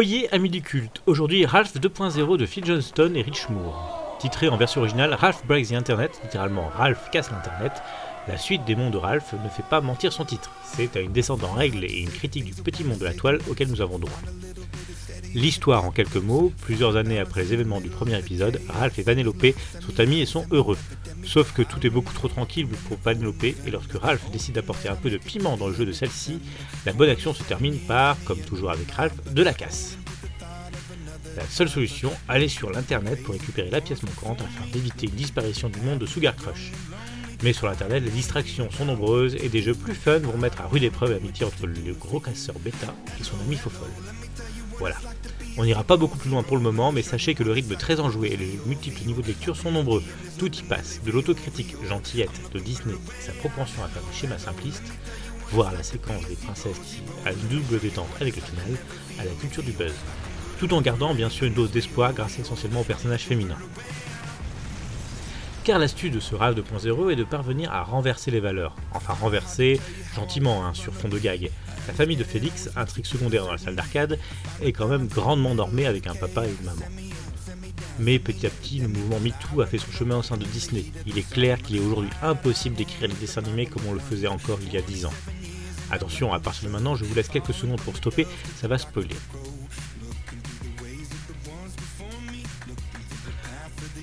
Oyez, amis du culte, aujourd'hui Ralph 2.0 de Phil Johnston et Rich Moore. Titré en version originale Ralph Breaks the Internet, littéralement Ralph casse l'Internet, la suite des mondes de Ralph ne fait pas mentir son titre. C'est à une descente en règle et une critique du petit monde de la toile auquel nous avons droit. L'histoire en quelques mots, plusieurs années après les événements du premier épisode, Ralph et Vanellope sont amis et sont heureux. Sauf que tout est beaucoup trop tranquille pour Vanellope et lorsque Ralph décide d'apporter un peu de piment dans le jeu de celle-ci, la bonne action se termine par, comme toujours avec Ralph, de la casse. La seule solution, aller sur l'internet pour récupérer la pièce manquante afin d'éviter une disparition du monde de Sugar Crush. Mais sur l'internet, les distractions sont nombreuses et des jeux plus fun vont mettre à rude épreuve l'amitié entre le gros casseur bêta et son ami Fofol. Voilà. On n'ira pas beaucoup plus loin pour le moment, mais sachez que le rythme très enjoué et les multiples niveaux de lecture sont nombreux. Tout y passe, de l'autocritique gentillette de Disney, sa propension à faire des schémas simplistes, voire la séquence des princesses qui a une double détente avec le final, à la culture du buzz. Tout en gardant bien sûr une dose d'espoir grâce essentiellement aux personnages féminins. Car l'astuce de ce RAL 2.0 est de parvenir à renverser les valeurs. Enfin renverser gentiment, hein, sur fond de gag. La famille de Félix, intrigue secondaire dans la salle d'arcade, est quand même grandement normée avec un papa et une maman. Mais petit à petit, le mouvement MeToo a fait son chemin au sein de Disney. Il est clair qu'il est aujourd'hui impossible d'écrire les dessins animés comme on le faisait encore il y a 10 ans. Attention, à partir de maintenant, je vous laisse quelques secondes pour stopper, ça va spoiler.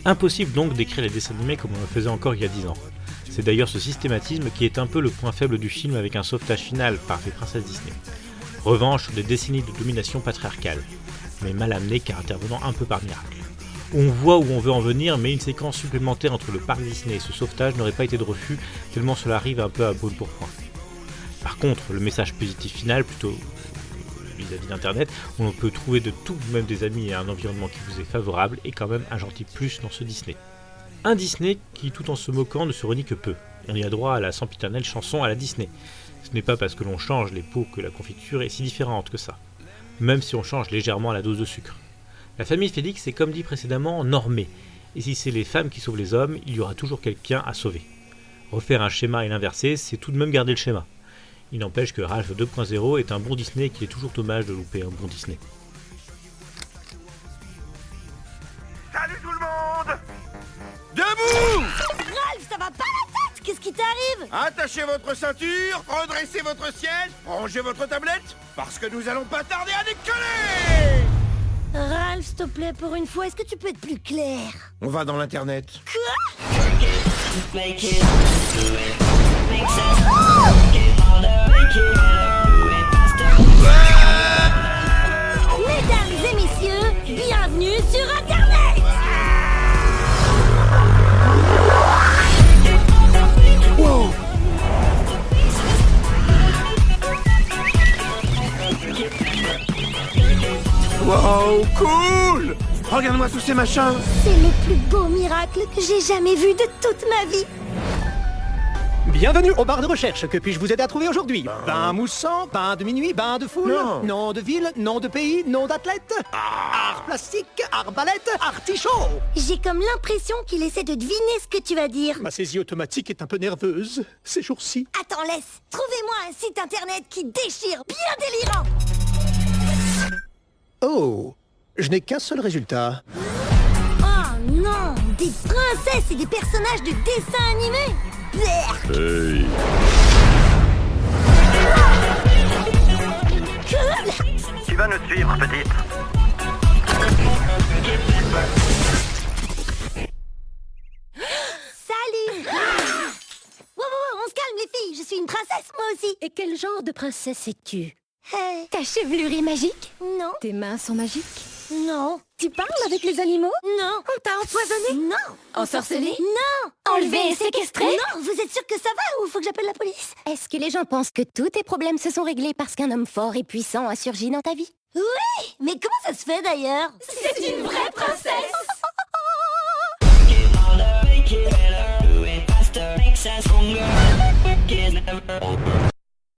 Impossible donc d'écrire les dessins animés comme on le faisait encore il y a 10 ans. C'est d'ailleurs ce systématisme qui est un peu le point faible du film avec un sauvetage final par les princesses Disney. Revanche sur des décennies de domination patriarcale, mais mal amené car intervenant un peu par miracle. On voit où on veut en venir, mais une séquence supplémentaire entre le parc Disney et ce sauvetage n'aurait pas été de refus, tellement cela arrive un peu à bout pour point. Par contre, le message positif final, plutôt vis-à-vis d'Internet, où l'on peut trouver de tout, même des amis et un environnement qui vous est favorable, est quand même un gentil plus dans ce Disney. Un Disney qui, tout en se moquant, ne se renie que peu. On y a droit à la sempiternelle chanson à la Disney. Ce n'est pas parce que l'on change les pots que la confiture est si différente que ça. Même si on change légèrement la dose de sucre. La famille Félix est comme dit précédemment normée. Et si c'est les femmes qui sauvent les hommes, il y aura toujours quelqu'un à sauver. Refaire un schéma et l'inverser, c'est tout de même garder le schéma. Il n'empêche que Ralph 2.0 est un bon Disney et qu'il est toujours dommage de louper un bon Disney. Salut tout le monde! Debout! Ralph, ça va pas la tête! Qu'est-ce qui t'arrive? Attachez votre ceinture, redressez votre siège, rangez votre tablette, parce que nous allons pas tarder à décoller! Ralph, s'il te plaît, pour une fois, est-ce que tu peux être plus clair? On va dans l'internet. Mesdames et Wow, cool. Regarde-moi tous ces machins. C'est le plus beau miracle que j'ai jamais vu de toute ma vie. Bienvenue au bar de recherche. Que puis-je vous aider à trouver aujourd'hui? Bain moussant, bain de minuit, bain de foule? Non. Nom de ville, nom de pays, nom d'athlète? Art plastique, arbalète, artichaut? J'ai comme l'impression qu'il essaie de deviner ce que tu vas dire. Ma saisie automatique est un peu nerveuse ces jours-ci. Attends, laisse. Trouvez-moi un site internet qui déchire, bien délirant Oh Je n'ai qu'un seul résultat. Oh non Des princesses et des personnages de dessins animés. Cool Tu vas nous suivre, petite. Salut. Wow, wow, wow, on se calme les filles, je suis une princesse moi aussi. Et quel genre de princesse es-tu? Hey. Ta chevelure est magique? Non, Tes mains sont magiques? Non, Tu parles avec les animaux? Non, On t'a empoisonné? Non, Ensorcelé? Non. Enlevé et séquestré? Non, vous êtes sûr que ça va ou faut que j'appelle la police? Est-ce que les gens pensent que tous tes problèmes se sont réglés parce qu'un homme fort et puissant a surgi dans ta vie? Oui, mais comment ça se fait d'ailleurs? C'est une vraie princesse